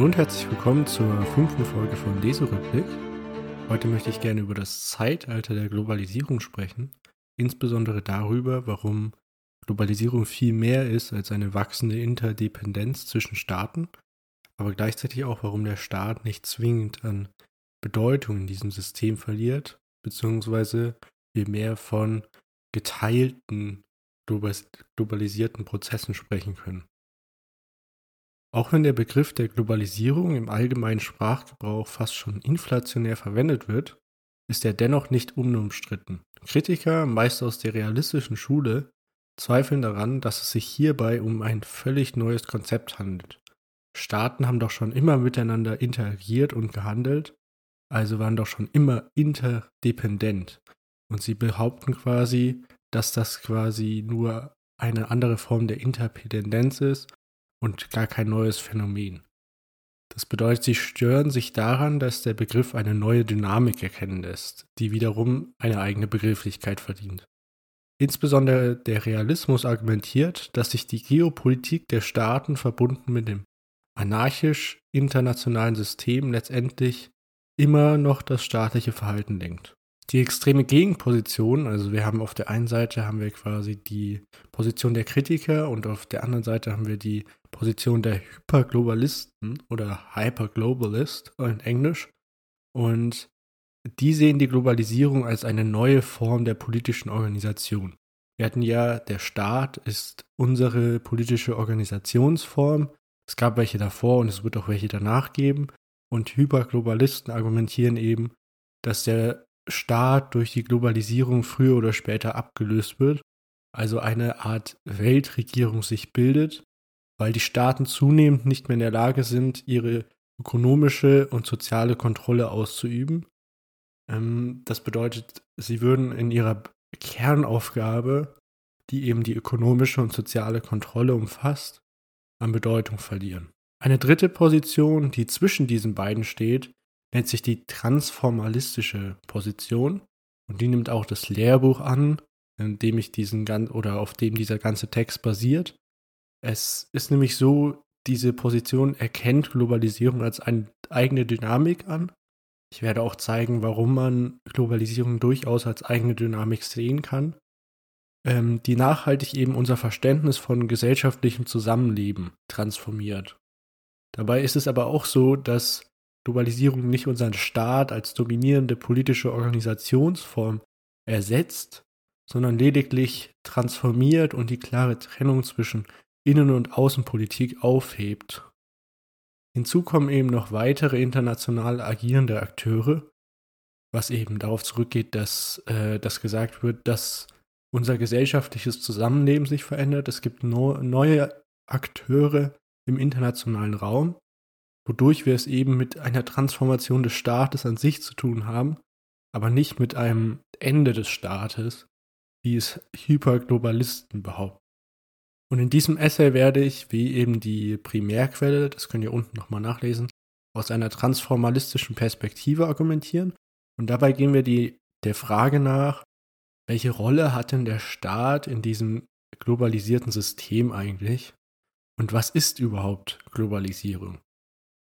Hallo und herzlich willkommen zur fünften Folge von Leserückblick. Heute möchte ich gerne über das Zeitalter der Globalisierung sprechen, insbesondere darüber, warum Globalisierung viel mehr ist als eine wachsende Interdependenz zwischen Staaten, aber gleichzeitig auch, warum der Staat nicht zwingend an Bedeutung in diesem System verliert, beziehungsweise wir mehr von geteilten globalisierten Prozessen sprechen können. Auch wenn der Begriff der Globalisierung im allgemeinen Sprachgebrauch fast schon inflationär verwendet wird, ist er dennoch nicht unumstritten. Kritiker, meist aus der realistischen Schule, zweifeln daran, dass es sich hierbei um ein völlig neues Konzept handelt. Staaten haben doch schon immer miteinander interagiert und gehandelt, also waren doch schon immer interdependent. Und sie behaupten quasi, dass das quasi nur eine andere Form der Interdependenz ist und gar kein neues Phänomen. Das bedeutet, sie stören sich daran, dass der Begriff eine neue Dynamik erkennen lässt, die wiederum eine eigene Begrifflichkeit verdient. Insbesondere der Realismus argumentiert, dass sich die Geopolitik der Staaten verbunden mit dem anarchisch internationalen System letztendlich immer noch das staatliche Verhalten lenkt die extreme Gegenposition, also wir haben auf der einen Seite haben wir quasi die Position der Kritiker und auf der anderen Seite haben wir die Position der Hyperglobalisten oder Hyperglobalist in Englisch. Und die sehen die Globalisierung als eine neue Form der politischen Organisation. Wir hatten ja, der Staat ist unsere politische Organisationsform. Es gab welche davor und es wird auch welche danach geben. Und Hyperglobalisten argumentieren eben, dass der Staat durch die Globalisierung früher oder später abgelöst wird, also eine Art Weltregierung sich bildet, weil die Staaten zunehmend nicht mehr in der Lage sind, ihre ökonomische und soziale Kontrolle auszuüben. Ähm, das bedeutet, sie würden in ihrer Kernaufgabe, die eben die ökonomische und soziale Kontrolle umfasst, an Bedeutung verlieren. Eine dritte Position, die zwischen diesen beiden steht, nennt sich die transformalistische Position und die nimmt auch das Lehrbuch an, in dem ich diesen ganz oder auf dem dieser ganze Text basiert. Es ist nämlich so, diese Position erkennt Globalisierung als eine eigene Dynamik an. Ich werde auch zeigen, warum man Globalisierung durchaus als eigene Dynamik sehen kann, ähm, die nachhaltig eben unser Verständnis von gesellschaftlichem Zusammenleben transformiert. Dabei ist es aber auch so, dass Globalisierung nicht unseren Staat als dominierende politische Organisationsform ersetzt, sondern lediglich transformiert und die klare Trennung zwischen Innen- und Außenpolitik aufhebt. Hinzu kommen eben noch weitere international agierende Akteure, was eben darauf zurückgeht, dass, äh, dass gesagt wird, dass unser gesellschaftliches Zusammenleben sich verändert. Es gibt no neue Akteure im internationalen Raum, wodurch wir es eben mit einer Transformation des Staates an sich zu tun haben, aber nicht mit einem Ende des Staates, wie es Hyperglobalisten behaupten. Und in diesem Essay werde ich, wie eben die Primärquelle, das könnt ihr unten nochmal nachlesen, aus einer transformalistischen Perspektive argumentieren. Und dabei gehen wir die, der Frage nach, welche Rolle hat denn der Staat in diesem globalisierten System eigentlich? Und was ist überhaupt Globalisierung?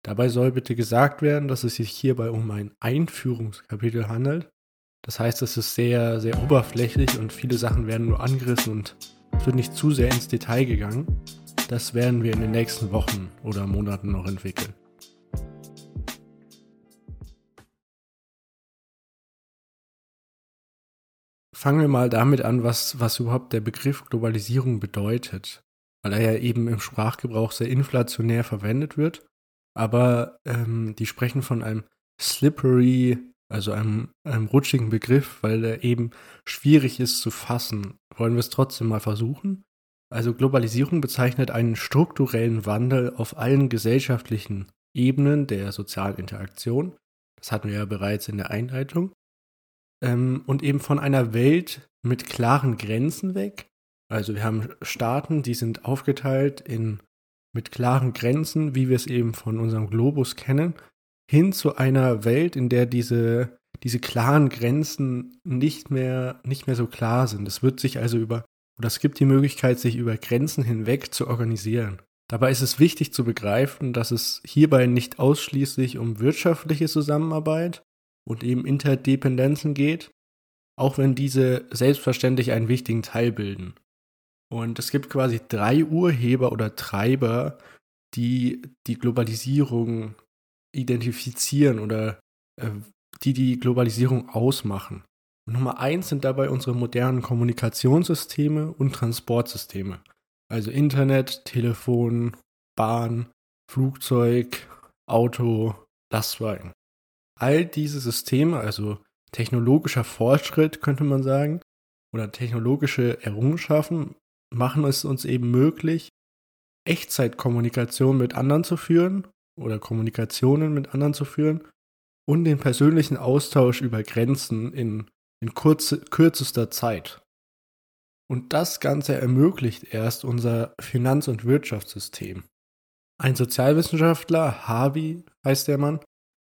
Dabei soll bitte gesagt werden, dass es sich hierbei um ein Einführungskapitel handelt. Das heißt, es ist sehr, sehr oberflächlich und viele Sachen werden nur angerissen und es wird nicht zu sehr ins Detail gegangen. Das werden wir in den nächsten Wochen oder Monaten noch entwickeln. Fangen wir mal damit an, was, was überhaupt der Begriff Globalisierung bedeutet, weil er ja eben im Sprachgebrauch sehr inflationär verwendet wird aber ähm, die sprechen von einem slippery, also einem, einem rutschigen Begriff, weil er eben schwierig ist zu fassen. Wollen wir es trotzdem mal versuchen? Also Globalisierung bezeichnet einen strukturellen Wandel auf allen gesellschaftlichen Ebenen der sozialen Interaktion. Das hatten wir ja bereits in der Einleitung. Ähm, und eben von einer Welt mit klaren Grenzen weg. Also wir haben Staaten, die sind aufgeteilt in mit klaren Grenzen, wie wir es eben von unserem Globus kennen, hin zu einer Welt, in der diese, diese klaren Grenzen nicht mehr, nicht mehr so klar sind. Es wird sich also über, oder es gibt die Möglichkeit, sich über Grenzen hinweg zu organisieren. Dabei ist es wichtig zu begreifen, dass es hierbei nicht ausschließlich um wirtschaftliche Zusammenarbeit und eben Interdependenzen geht, auch wenn diese selbstverständlich einen wichtigen Teil bilden. Und es gibt quasi drei Urheber oder Treiber, die die Globalisierung identifizieren oder äh, die die Globalisierung ausmachen. Und Nummer eins sind dabei unsere modernen Kommunikationssysteme und Transportsysteme. Also Internet, Telefon, Bahn, Flugzeug, Auto, Lastwagen. All diese Systeme, also technologischer Fortschritt könnte man sagen, oder technologische Errungenschaften, machen es uns eben möglich, Echtzeitkommunikation mit anderen zu führen oder Kommunikationen mit anderen zu führen und den persönlichen Austausch über Grenzen in, in kurze, kürzester Zeit. Und das Ganze ermöglicht erst unser Finanz- und Wirtschaftssystem. Ein Sozialwissenschaftler, Harvey heißt der Mann,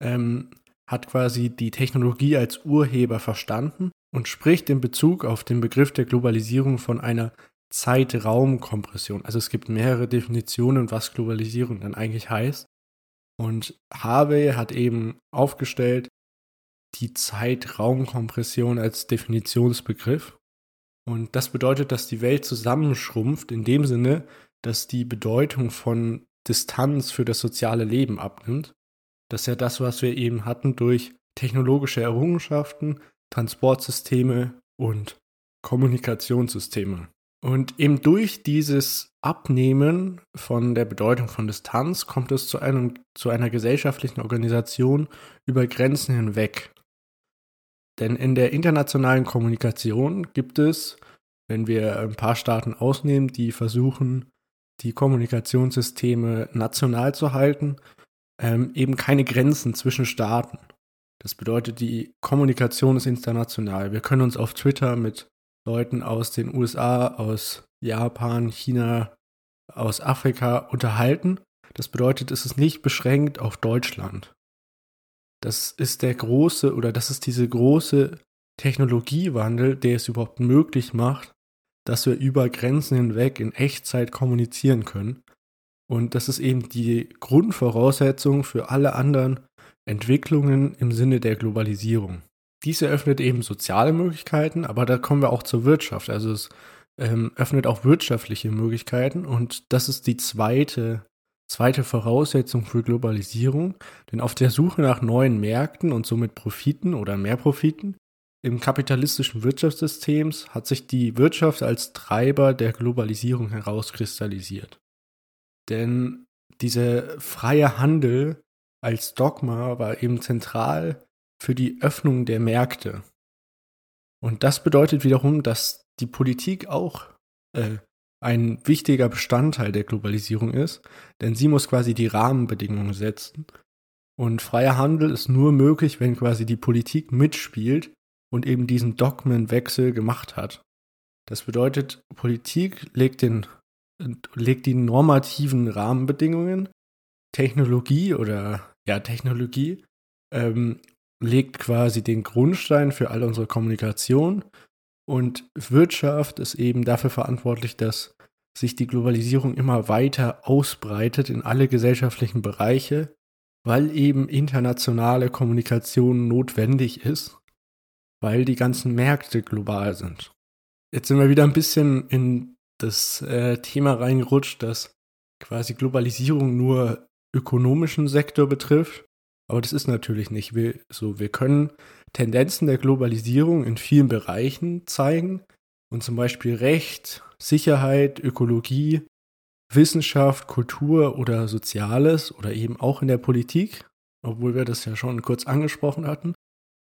ähm, hat quasi die Technologie als Urheber verstanden und spricht in Bezug auf den Begriff der Globalisierung von einer Zeitraumkompression. Also es gibt mehrere Definitionen, was Globalisierung dann eigentlich heißt. Und Harvey hat eben aufgestellt die Zeitraumkompression als Definitionsbegriff. Und das bedeutet, dass die Welt zusammenschrumpft in dem Sinne, dass die Bedeutung von Distanz für das soziale Leben abnimmt. Das ist ja das, was wir eben hatten durch technologische Errungenschaften, Transportsysteme und Kommunikationssysteme. Und eben durch dieses Abnehmen von der Bedeutung von Distanz kommt es zu, einem, zu einer gesellschaftlichen Organisation über Grenzen hinweg. Denn in der internationalen Kommunikation gibt es, wenn wir ein paar Staaten ausnehmen, die versuchen, die Kommunikationssysteme national zu halten, ähm, eben keine Grenzen zwischen Staaten. Das bedeutet, die Kommunikation ist international. Wir können uns auf Twitter mit Leuten aus den USA, aus Japan, China, aus Afrika unterhalten. Das bedeutet, es ist nicht beschränkt auf Deutschland. Das ist der große oder das ist diese große Technologiewandel, der es überhaupt möglich macht, dass wir über Grenzen hinweg in Echtzeit kommunizieren können. Und das ist eben die Grundvoraussetzung für alle anderen Entwicklungen im Sinne der Globalisierung. Dies eröffnet eben soziale Möglichkeiten, aber da kommen wir auch zur Wirtschaft. Also es ähm, öffnet auch wirtschaftliche Möglichkeiten und das ist die zweite, zweite Voraussetzung für Globalisierung. Denn auf der Suche nach neuen Märkten und somit Profiten oder mehr Profiten im kapitalistischen Wirtschaftssystems hat sich die Wirtschaft als Treiber der Globalisierung herauskristallisiert. Denn dieser freie Handel als Dogma war eben zentral für die Öffnung der Märkte. Und das bedeutet wiederum, dass die Politik auch äh, ein wichtiger Bestandteil der Globalisierung ist, denn sie muss quasi die Rahmenbedingungen setzen. Und freier Handel ist nur möglich, wenn quasi die Politik mitspielt und eben diesen Dogmenwechsel gemacht hat. Das bedeutet, Politik legt, den, legt die normativen Rahmenbedingungen, Technologie oder ja, Technologie ähm, legt quasi den Grundstein für all unsere Kommunikation und Wirtschaft ist eben dafür verantwortlich, dass sich die Globalisierung immer weiter ausbreitet in alle gesellschaftlichen Bereiche, weil eben internationale Kommunikation notwendig ist, weil die ganzen Märkte global sind. Jetzt sind wir wieder ein bisschen in das äh, Thema reingerutscht, dass quasi Globalisierung nur ökonomischen Sektor betrifft. Aber das ist natürlich nicht so. Wir können Tendenzen der Globalisierung in vielen Bereichen zeigen und zum Beispiel Recht, Sicherheit, Ökologie, Wissenschaft, Kultur oder Soziales oder eben auch in der Politik, obwohl wir das ja schon kurz angesprochen hatten.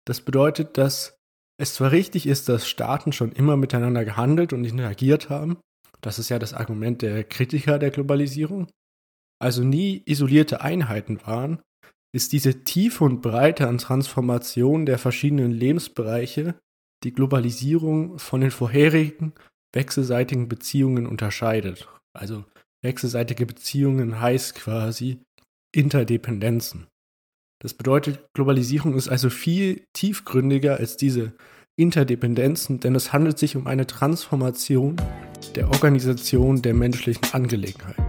Das bedeutet, dass es zwar richtig ist, dass Staaten schon immer miteinander gehandelt und interagiert haben, das ist ja das Argument der Kritiker der Globalisierung, also nie isolierte Einheiten waren, ist diese Tiefe und Breite an Transformation der verschiedenen Lebensbereiche die Globalisierung von den vorherigen wechselseitigen Beziehungen unterscheidet. Also wechselseitige Beziehungen heißt quasi Interdependenzen. Das bedeutet, Globalisierung ist also viel tiefgründiger als diese Interdependenzen, denn es handelt sich um eine Transformation der Organisation der menschlichen Angelegenheiten.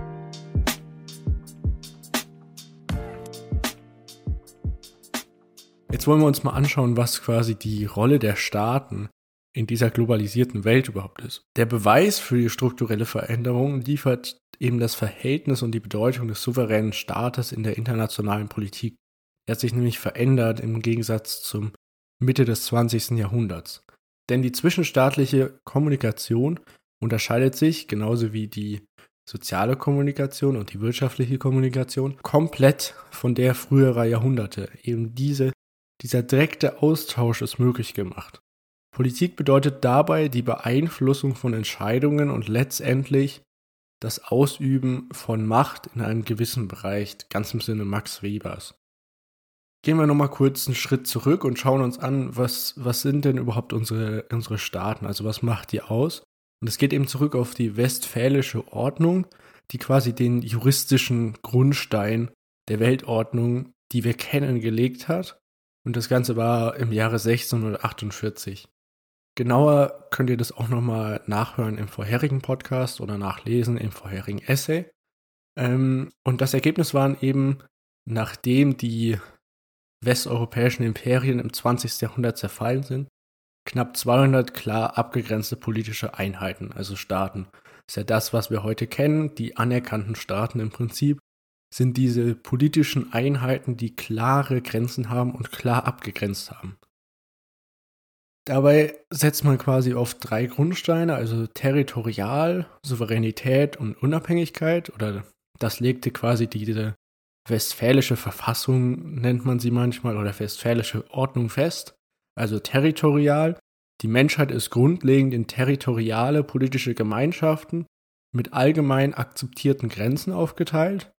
Jetzt wollen wir uns mal anschauen, was quasi die Rolle der Staaten in dieser globalisierten Welt überhaupt ist. Der Beweis für die strukturelle Veränderung liefert eben das Verhältnis und die Bedeutung des souveränen Staates in der internationalen Politik. Er hat sich nämlich verändert im Gegensatz zum Mitte des 20. Jahrhunderts. Denn die zwischenstaatliche Kommunikation unterscheidet sich, genauso wie die soziale Kommunikation und die wirtschaftliche Kommunikation, komplett von der früherer Jahrhunderte. Eben diese, dieser direkte Austausch ist möglich gemacht. Politik bedeutet dabei die Beeinflussung von Entscheidungen und letztendlich das Ausüben von Macht in einem gewissen Bereich, ganz im Sinne Max Webers. Gehen wir nochmal kurz einen Schritt zurück und schauen uns an, was, was sind denn überhaupt unsere, unsere Staaten, also was macht die aus? Und es geht eben zurück auf die westfälische Ordnung, die quasi den juristischen Grundstein der Weltordnung, die wir kennen, gelegt hat. Und das Ganze war im Jahre 1648. Genauer könnt ihr das auch nochmal nachhören im vorherigen Podcast oder nachlesen im vorherigen Essay. Ähm, und das Ergebnis waren eben, nachdem die westeuropäischen Imperien im 20. Jahrhundert zerfallen sind, knapp 200 klar abgegrenzte politische Einheiten, also Staaten. Das ist ja das, was wir heute kennen. Die anerkannten Staaten im Prinzip sind diese politischen Einheiten, die klare Grenzen haben und klar abgegrenzt haben. Dabei setzt man quasi auf drei Grundsteine, also Territorial, Souveränität und Unabhängigkeit, oder das legte quasi diese westfälische Verfassung, nennt man sie manchmal, oder westfälische Ordnung fest. Also territorial. Die Menschheit ist grundlegend in territoriale politische Gemeinschaften mit allgemein akzeptierten Grenzen aufgeteilt.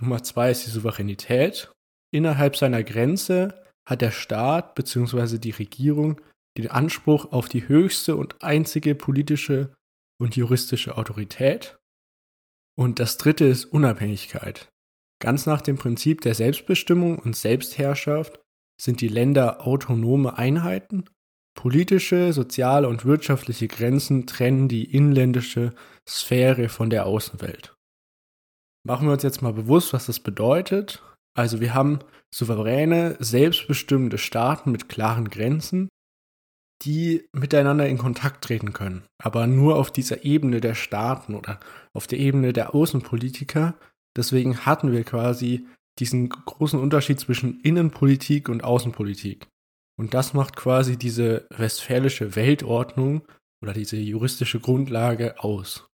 Nummer zwei ist die Souveränität. Innerhalb seiner Grenze hat der Staat bzw. die Regierung den Anspruch auf die höchste und einzige politische und juristische Autorität. Und das dritte ist Unabhängigkeit. Ganz nach dem Prinzip der Selbstbestimmung und Selbstherrschaft sind die Länder autonome Einheiten. Politische, soziale und wirtschaftliche Grenzen trennen die inländische Sphäre von der Außenwelt. Machen wir uns jetzt mal bewusst, was das bedeutet. Also wir haben souveräne, selbstbestimmende Staaten mit klaren Grenzen, die miteinander in Kontakt treten können. Aber nur auf dieser Ebene der Staaten oder auf der Ebene der Außenpolitiker. Deswegen hatten wir quasi diesen großen Unterschied zwischen Innenpolitik und Außenpolitik. Und das macht quasi diese westfälische Weltordnung oder diese juristische Grundlage aus.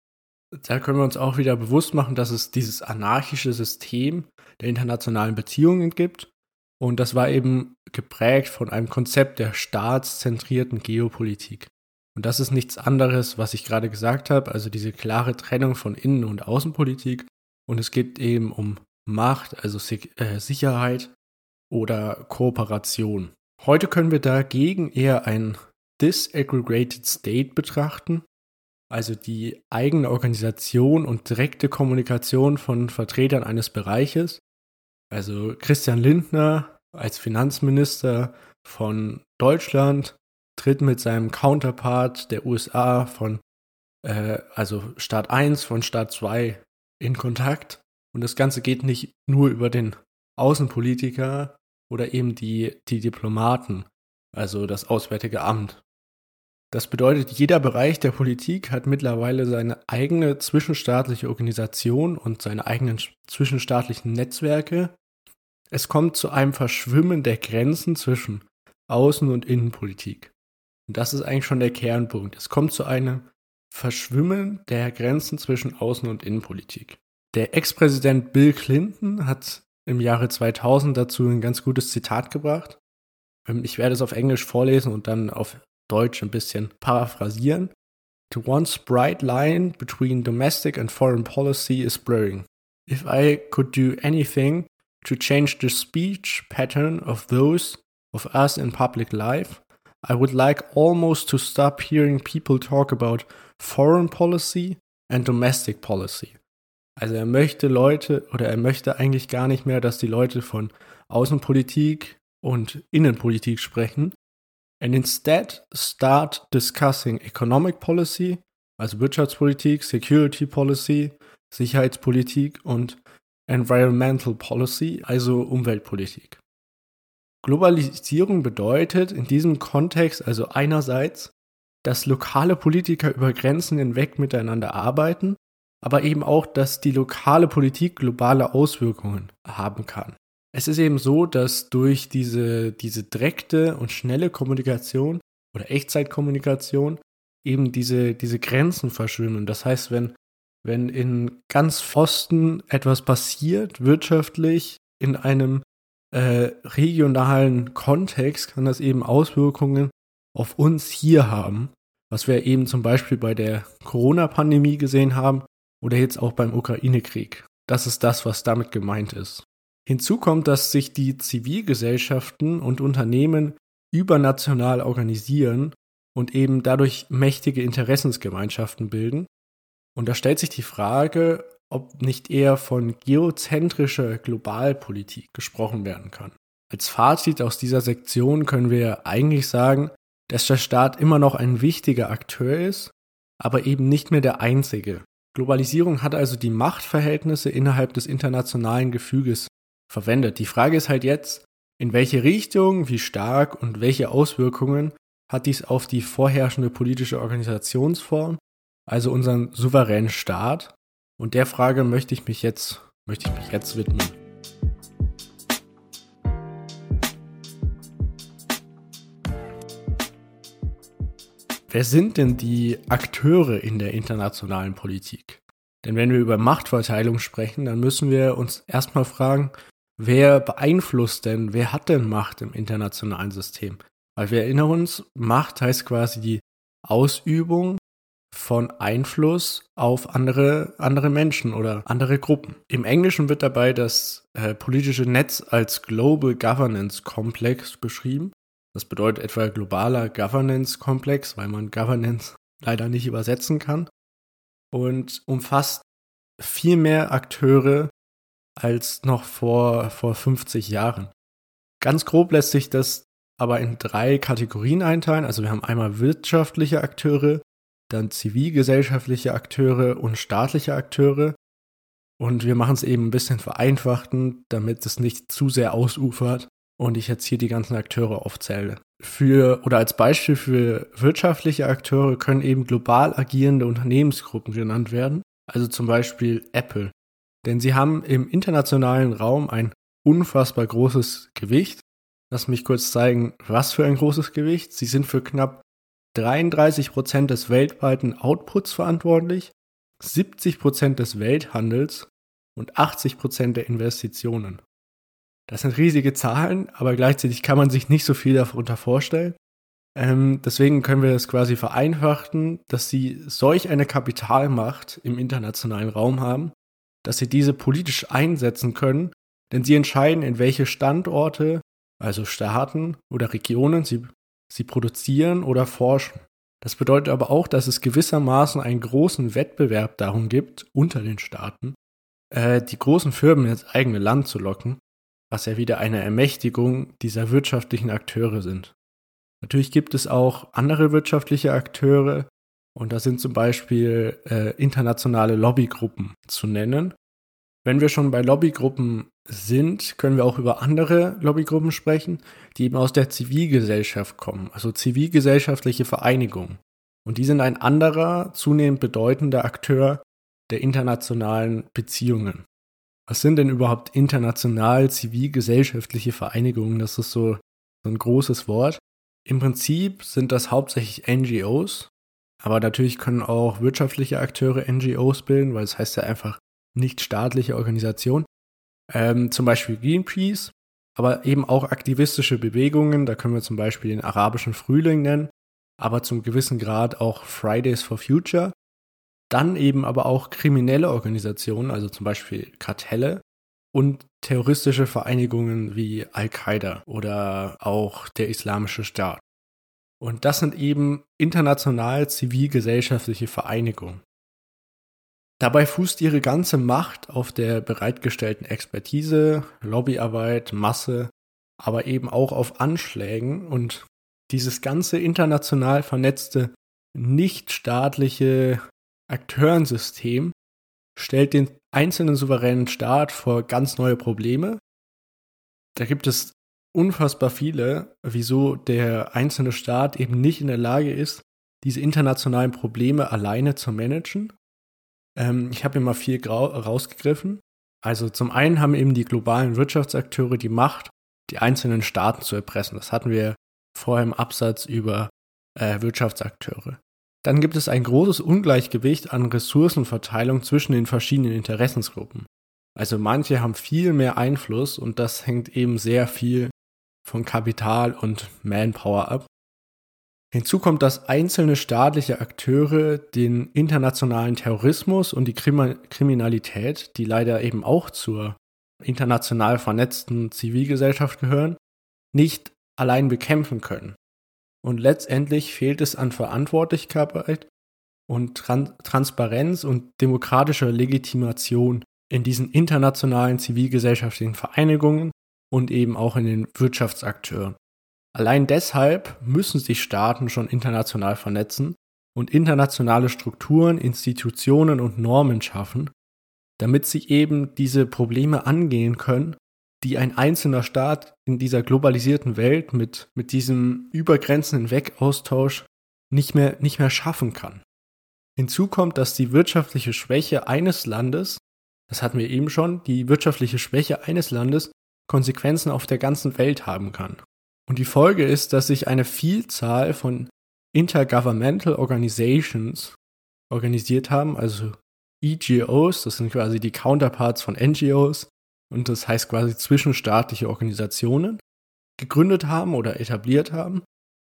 Da können wir uns auch wieder bewusst machen, dass es dieses anarchische System der internationalen Beziehungen gibt und das war eben geprägt von einem Konzept der staatszentrierten Geopolitik. Und das ist nichts anderes, was ich gerade gesagt habe, also diese klare Trennung von Innen- und Außenpolitik. Und es geht eben um Macht, also äh, Sicherheit oder Kooperation. Heute können wir dagegen eher ein Disaggregated State betrachten, also die eigene Organisation und direkte Kommunikation von Vertretern eines Bereiches, also Christian Lindner als Finanzminister von Deutschland tritt mit seinem Counterpart der USA von, äh, also Staat 1 von Staat 2 in Kontakt. Und das Ganze geht nicht nur über den Außenpolitiker oder eben die, die Diplomaten, also das Auswärtige Amt. Das bedeutet, jeder Bereich der Politik hat mittlerweile seine eigene zwischenstaatliche Organisation und seine eigenen zwischenstaatlichen Netzwerke, es kommt zu einem Verschwimmen der Grenzen zwischen Außen- und Innenpolitik. Und das ist eigentlich schon der Kernpunkt. Es kommt zu einem Verschwimmen der Grenzen zwischen Außen- und Innenpolitik. Der Ex-Präsident Bill Clinton hat im Jahre 2000 dazu ein ganz gutes Zitat gebracht. Ähm, ich werde es auf Englisch vorlesen und dann auf Deutsch ein bisschen paraphrasieren. The once bright line between domestic and foreign policy is blurring. If I could do anything to change the speech pattern of those of us in public life. I would like almost to stop hearing people talk about foreign policy and domestic policy. Also er möchte Leute oder er möchte eigentlich gar nicht mehr, dass die Leute von Außenpolitik und Innenpolitik sprechen. And instead start discussing economic policy, also Wirtschaftspolitik, Security Policy, Sicherheitspolitik und Environmental Policy, also Umweltpolitik. Globalisierung bedeutet in diesem Kontext also einerseits, dass lokale Politiker über Grenzen hinweg miteinander arbeiten, aber eben auch, dass die lokale Politik globale Auswirkungen haben kann. Es ist eben so, dass durch diese, diese direkte und schnelle Kommunikation oder Echtzeitkommunikation eben diese, diese Grenzen verschwimmen. Das heißt, wenn, wenn in ganz Osten etwas passiert, wirtschaftlich, in einem äh, regionalen Kontext kann das eben Auswirkungen auf uns hier haben, was wir eben zum Beispiel bei der Corona-Pandemie gesehen haben oder jetzt auch beim Ukraine-Krieg. Das ist das, was damit gemeint ist. Hinzu kommt, dass sich die Zivilgesellschaften und Unternehmen übernational organisieren und eben dadurch mächtige Interessensgemeinschaften bilden. Und da stellt sich die Frage, ob nicht eher von geozentrischer Globalpolitik gesprochen werden kann. Als Fazit aus dieser Sektion können wir eigentlich sagen, dass der Staat immer noch ein wichtiger Akteur ist, aber eben nicht mehr der einzige. Globalisierung hat also die Machtverhältnisse innerhalb des internationalen Gefüges verwendet. Die Frage ist halt jetzt, in welche Richtung, wie stark und welche Auswirkungen hat dies auf die vorherrschende politische Organisationsform, also unseren souveränen Staat und der Frage möchte ich mich jetzt, möchte ich mich jetzt widmen. Wer sind denn die Akteure in der internationalen Politik? Denn wenn wir über Machtverteilung sprechen, dann müssen wir uns erstmal fragen, wer beeinflusst denn, wer hat denn Macht im internationalen System? Weil wir erinnern uns, Macht heißt quasi die Ausübung von Einfluss auf andere, andere Menschen oder andere Gruppen. Im Englischen wird dabei das äh, politische Netz als Global Governance Complex beschrieben. Das bedeutet etwa globaler Governance Komplex, weil man Governance leider nicht übersetzen kann. Und umfasst viel mehr Akteure als noch vor, vor 50 Jahren. Ganz grob lässt sich das aber in drei Kategorien einteilen. Also wir haben einmal wirtschaftliche Akteure, dann zivilgesellschaftliche Akteure und staatliche Akteure. Und wir machen es eben ein bisschen vereinfachten, damit es nicht zu sehr ausufert und ich jetzt hier die ganzen Akteure aufzähle. Für oder als Beispiel für wirtschaftliche Akteure können eben global agierende Unternehmensgruppen genannt werden, also zum Beispiel Apple. Denn sie haben im internationalen Raum ein unfassbar großes Gewicht. Lass mich kurz zeigen, was für ein großes Gewicht. Sie sind für knapp 33 Prozent des weltweiten Outputs verantwortlich, 70 Prozent des Welthandels und 80 Prozent der Investitionen. Das sind riesige Zahlen, aber gleichzeitig kann man sich nicht so viel darunter vorstellen. Ähm, deswegen können wir es quasi vereinfachen, dass sie solch eine Kapitalmacht im internationalen Raum haben, dass sie diese politisch einsetzen können, denn sie entscheiden, in welche Standorte, also Staaten oder Regionen sie sie produzieren oder forschen. Das bedeutet aber auch, dass es gewissermaßen einen großen Wettbewerb darum gibt, unter den Staaten, äh, die großen Firmen ins eigene Land zu locken, was ja wieder eine Ermächtigung dieser wirtschaftlichen Akteure sind. Natürlich gibt es auch andere wirtschaftliche Akteure, und da sind zum Beispiel äh, internationale Lobbygruppen zu nennen. Wenn wir schon bei Lobbygruppen sind, können wir auch über andere Lobbygruppen sprechen, die eben aus der Zivilgesellschaft kommen, also zivilgesellschaftliche Vereinigungen. Und die sind ein anderer, zunehmend bedeutender Akteur der internationalen Beziehungen. Was sind denn überhaupt international zivilgesellschaftliche Vereinigungen? Das ist so, so ein großes Wort. Im Prinzip sind das hauptsächlich NGOs, aber natürlich können auch wirtschaftliche Akteure NGOs bilden, weil es das heißt ja einfach nicht staatliche Organisation ähm, zum Beispiel Greenpeace, aber eben auch aktivistische Bewegungen, da können wir zum Beispiel den arabischen Frühling nennen, aber zum gewissen Grad auch Fridays for Future. Dann eben aber auch kriminelle Organisationen, also zum Beispiel Kartelle und terroristische Vereinigungen wie Al-Qaida oder auch der Islamische Staat. Und das sind eben international zivilgesellschaftliche Vereinigungen. Dabei fußt ihre ganze Macht auf der bereitgestellten Expertise, Lobbyarbeit, Masse, aber eben auch auf Anschlägen und dieses ganze international vernetzte nichtstaatliche Akteurensystem stellt den einzelnen souveränen Staat vor ganz neue Probleme. Da gibt es unfassbar viele, wieso der einzelne Staat eben nicht in der Lage ist, diese internationalen Probleme alleine zu managen. Ähm, ich habe hier mal viel rausgegriffen. Also zum einen haben eben die globalen Wirtschaftsakteure die Macht, die einzelnen Staaten zu erpressen. Das hatten wir vorher im Absatz über äh, Wirtschaftsakteure. Dann gibt es ein großes Ungleichgewicht an Ressourcenverteilung zwischen den verschiedenen Interessensgruppen. Also manche haben viel mehr Einfluss und das hängt eben sehr viel von Kapital und Manpower ab. Hinzu kommt, dass einzelne staatliche Akteure den internationalen Terrorismus und die Kriminalität, die leider eben auch zur international vernetzten Zivilgesellschaft gehören, nicht allein bekämpfen können. Und letztendlich fehlt es an Verantwortlichkeit und Tran Transparenz und demokratischer Legitimation in diesen internationalen zivilgesellschaftlichen Vereinigungen und eben auch in den Wirtschaftsakteuren. Allein deshalb müssen sich Staaten schon international vernetzen und internationale Strukturen, Institutionen und Normen schaffen, damit sie eben diese Probleme angehen können, die ein einzelner Staat in dieser globalisierten Welt mit, mit diesem Übergrenzen hinweg Austausch nicht mehr, nicht mehr schaffen kann. Hinzu kommt, dass die wirtschaftliche Schwäche eines Landes, das hatten wir eben schon, die wirtschaftliche Schwäche eines Landes Konsequenzen auf der ganzen Welt haben kann. Und die Folge ist, dass sich eine Vielzahl von Intergovernmental Organizations organisiert haben, also EGOs, das sind quasi die Counterparts von NGOs und das heißt quasi zwischenstaatliche Organisationen, gegründet haben oder etabliert haben.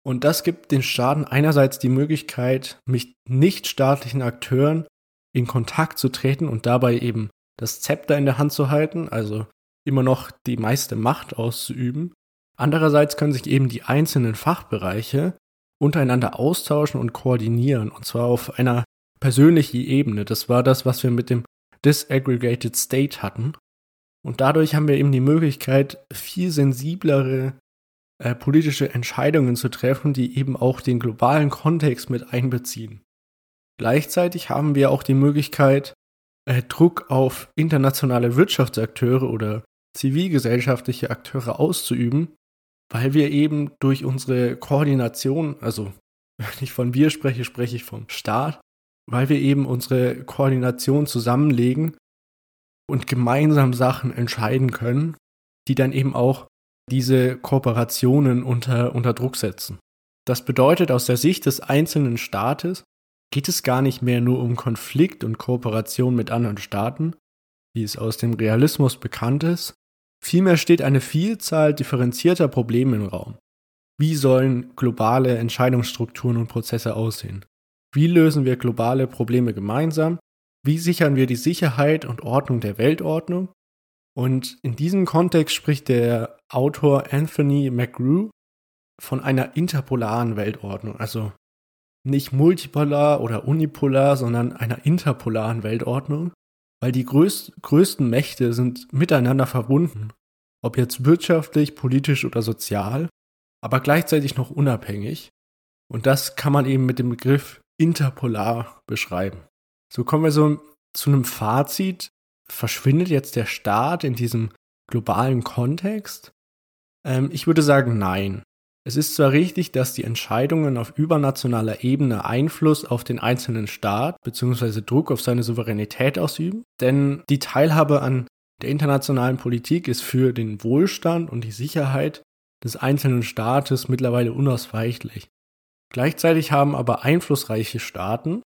Und das gibt den Staaten einerseits die Möglichkeit, mit nichtstaatlichen Akteuren in Kontakt zu treten und dabei eben das Zepter in der Hand zu halten, also immer noch die meiste Macht auszuüben. Andererseits können sich eben die einzelnen Fachbereiche untereinander austauschen und koordinieren, und zwar auf einer persönlichen Ebene. Das war das, was wir mit dem Disaggregated State hatten. Und dadurch haben wir eben die Möglichkeit, viel sensiblere äh, politische Entscheidungen zu treffen, die eben auch den globalen Kontext mit einbeziehen. Gleichzeitig haben wir auch die Möglichkeit, äh, Druck auf internationale Wirtschaftsakteure oder zivilgesellschaftliche Akteure auszuüben, weil wir eben durch unsere Koordination, also wenn ich von wir spreche, spreche ich vom Staat, weil wir eben unsere Koordination zusammenlegen und gemeinsam Sachen entscheiden können, die dann eben auch diese Kooperationen unter, unter Druck setzen. Das bedeutet, aus der Sicht des einzelnen Staates geht es gar nicht mehr nur um Konflikt und Kooperation mit anderen Staaten, wie es aus dem Realismus bekannt ist, Vielmehr steht eine Vielzahl differenzierter Probleme im Raum. Wie sollen globale Entscheidungsstrukturen und Prozesse aussehen? Wie lösen wir globale Probleme gemeinsam? Wie sichern wir die Sicherheit und Ordnung der Weltordnung? Und in diesem Kontext spricht der Autor Anthony McGrew von einer interpolaren Weltordnung, also nicht multipolar oder unipolar, sondern einer interpolaren Weltordnung, weil die größ größten Mächte sind miteinander verbunden, ob jetzt wirtschaftlich, politisch oder sozial, aber gleichzeitig noch unabhängig. Und das kann man eben mit dem Begriff interpolar beschreiben. So kommen wir so zu einem Fazit. Verschwindet jetzt der Staat in diesem globalen Kontext? Ähm, ich würde sagen, nein. Es ist zwar richtig, dass die Entscheidungen auf übernationaler Ebene Einfluss auf den einzelnen Staat bzw. Druck auf seine Souveränität ausüben, denn die Teilhabe an der internationalen Politik ist für den Wohlstand und die Sicherheit des einzelnen Staates mittlerweile unausweichlich. Gleichzeitig haben aber einflussreiche Staaten,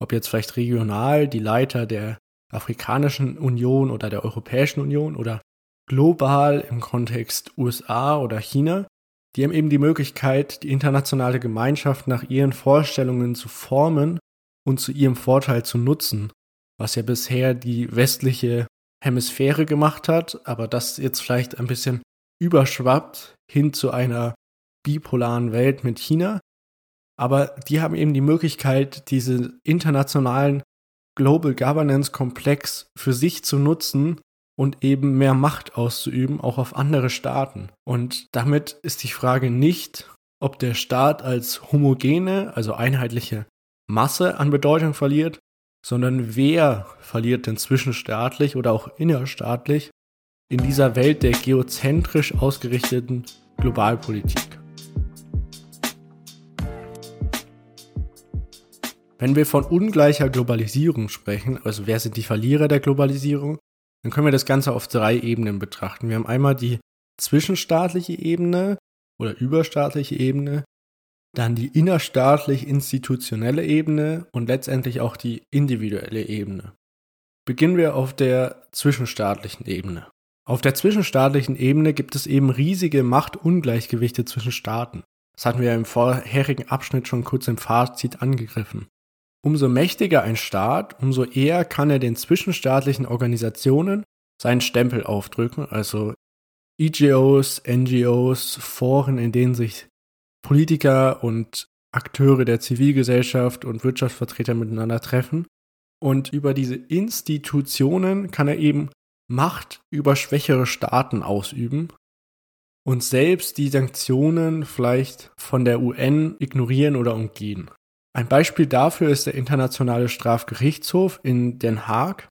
ob jetzt vielleicht regional die Leiter der Afrikanischen Union oder der Europäischen Union oder global im Kontext USA oder China, die haben eben die Möglichkeit, die internationale Gemeinschaft nach ihren Vorstellungen zu formen und zu ihrem Vorteil zu nutzen, was ja bisher die westliche Hemisphäre gemacht hat, aber das jetzt vielleicht ein bisschen überschwappt hin zu einer bipolaren Welt mit China. Aber die haben eben die Möglichkeit, diese internationalen Global Governance Komplex für sich zu nutzen und eben mehr Macht auszuüben, auch auf andere Staaten. Und damit ist die Frage nicht, ob der Staat als homogene, also einheitliche Masse an Bedeutung verliert, sondern wer verliert denn zwischenstaatlich oder auch innerstaatlich in dieser Welt der geozentrisch ausgerichteten Globalpolitik. Wenn wir von ungleicher Globalisierung sprechen, also wer sind die Verlierer der Globalisierung, dann können wir das Ganze auf drei Ebenen betrachten. Wir haben einmal die zwischenstaatliche Ebene oder überstaatliche Ebene, dann die innerstaatlich institutionelle Ebene und letztendlich auch die individuelle Ebene. Beginnen wir auf der zwischenstaatlichen Ebene. Auf der zwischenstaatlichen Ebene gibt es eben riesige Machtungleichgewichte zwischen Staaten. Das hatten wir im vorherigen Abschnitt schon kurz im Fazit angegriffen. Umso mächtiger ein Staat, umso eher kann er den zwischenstaatlichen Organisationen seinen Stempel aufdrücken, also EGOs, NGOs, Foren, in denen sich Politiker und Akteure der Zivilgesellschaft und Wirtschaftsvertreter miteinander treffen. Und über diese Institutionen kann er eben Macht über schwächere Staaten ausüben und selbst die Sanktionen vielleicht von der UN ignorieren oder umgehen. Ein Beispiel dafür ist der Internationale Strafgerichtshof in Den Haag,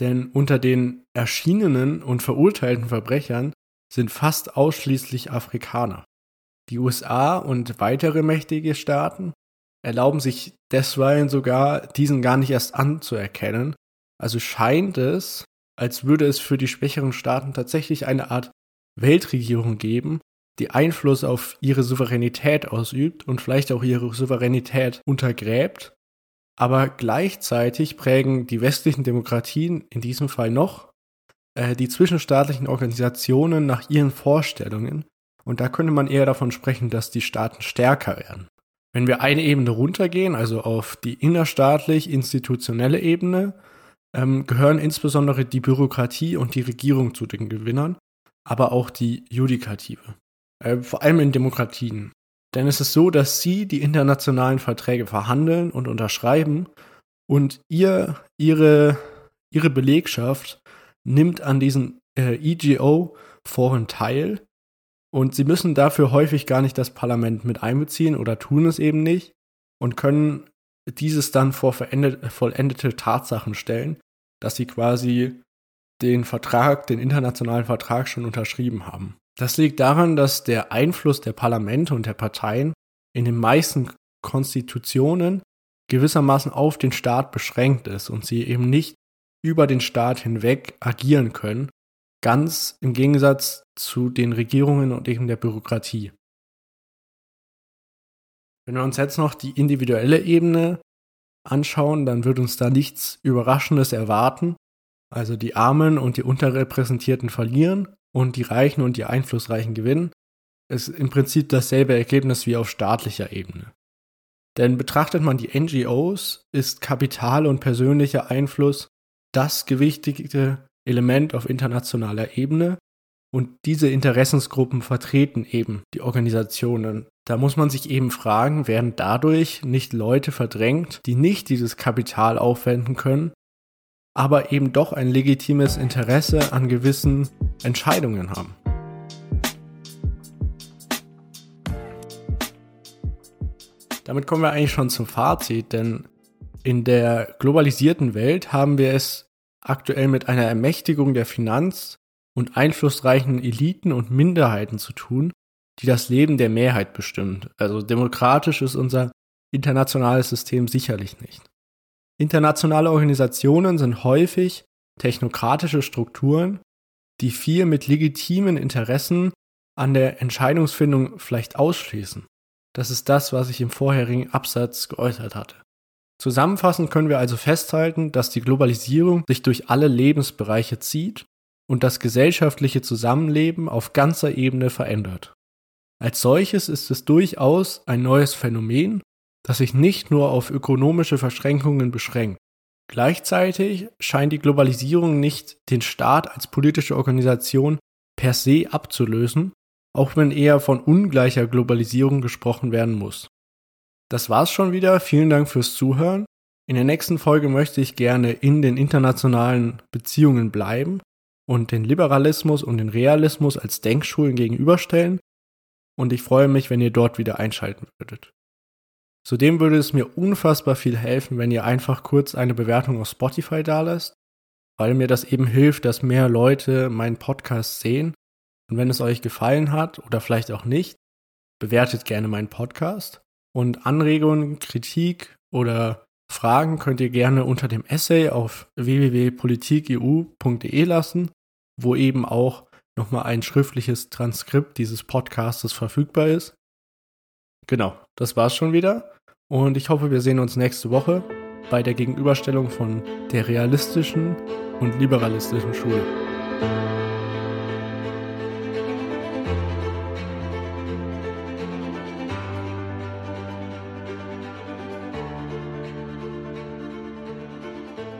denn unter den erschienenen und verurteilten Verbrechern sind fast ausschließlich Afrikaner. Die USA und weitere mächtige Staaten erlauben sich deswegen sogar, diesen gar nicht erst anzuerkennen. Also scheint es, als würde es für die schwächeren Staaten tatsächlich eine Art Weltregierung geben, die Einfluss auf ihre Souveränität ausübt und vielleicht auch ihre Souveränität untergräbt. Aber gleichzeitig prägen die westlichen Demokratien in diesem Fall noch äh, die zwischenstaatlichen Organisationen nach ihren Vorstellungen. Und da könnte man eher davon sprechen, dass die Staaten stärker werden. Wenn wir eine Ebene runtergehen, also auf die innerstaatlich institutionelle Ebene, ähm, gehören insbesondere die Bürokratie und die Regierung zu den Gewinnern, aber auch die Judikative. Äh, vor allem in Demokratien. Denn es ist so, dass sie die internationalen Verträge verhandeln und unterschreiben und ihr, ihre, ihre Belegschaft nimmt an diesen äh, EGO-Foren teil und sie müssen dafür häufig gar nicht das Parlament mit einbeziehen oder tun es eben nicht und können dieses dann vor vollendete Tatsachen stellen, dass sie quasi den Vertrag, den internationalen Vertrag schon unterschrieben haben. Das liegt daran, dass der Einfluss der Parlamente und der Parteien in den meisten Konstitutionen gewissermaßen auf den Staat beschränkt ist und sie eben nicht über den Staat hinweg agieren können, ganz im Gegensatz zu den Regierungen und eben der Bürokratie. Wenn wir uns jetzt noch die individuelle Ebene anschauen, dann wird uns da nichts Überraschendes erwarten. Also die Armen und die Unterrepräsentierten verlieren und die Reichen und die Einflussreichen gewinnen. Ist im Prinzip dasselbe Ergebnis wie auf staatlicher Ebene. Denn betrachtet man die NGOs, ist Kapital und persönlicher Einfluss das gewichtigte Element auf internationaler Ebene und diese Interessensgruppen vertreten eben die Organisationen. Da muss man sich eben fragen, werden dadurch nicht Leute verdrängt, die nicht dieses Kapital aufwenden können, aber eben doch ein legitimes Interesse an gewissen Entscheidungen haben. Damit kommen wir eigentlich schon zum Fazit, denn in der globalisierten Welt haben wir es aktuell mit einer Ermächtigung der Finanz- und einflussreichen Eliten und Minderheiten zu tun, die das Leben der Mehrheit bestimmt. Also demokratisch ist unser internationales System sicherlich nicht. Internationale Organisationen sind häufig technokratische Strukturen, die viel mit legitimen Interessen an der Entscheidungsfindung vielleicht ausschließen. Das ist das, was ich im vorherigen Absatz geäußert hatte. Zusammenfassend können wir also festhalten, dass die Globalisierung sich durch alle Lebensbereiche zieht und das gesellschaftliche Zusammenleben auf ganzer Ebene verändert. Als solches ist es durchaus ein neues Phänomen, das sich nicht nur auf ökonomische Verschränkungen beschränkt. Gleichzeitig scheint die Globalisierung nicht den Staat als politische Organisation per se abzulösen, auch wenn eher von ungleicher Globalisierung gesprochen werden muss. Das war's schon wieder. Vielen Dank fürs Zuhören. In der nächsten Folge möchte ich gerne in den internationalen Beziehungen bleiben und den Liberalismus und den Realismus als Denkschulen gegenüberstellen. Und ich freue mich, wenn ihr dort wieder einschalten würdet. Zudem würde es mir unfassbar viel helfen, wenn ihr einfach kurz eine Bewertung auf Spotify dalässt. weil mir das eben hilft, dass mehr Leute meinen Podcast sehen. Und wenn es euch gefallen hat oder vielleicht auch nicht, bewertet gerne meinen Podcast. Und Anregungen, Kritik oder Fragen könnt ihr gerne unter dem Essay auf www.politikeu.de lassen, wo eben auch nochmal ein schriftliches Transkript dieses Podcastes verfügbar ist. Genau, das war's schon wieder. Und ich hoffe, wir sehen uns nächste Woche bei der Gegenüberstellung von der realistischen und liberalistischen Schule.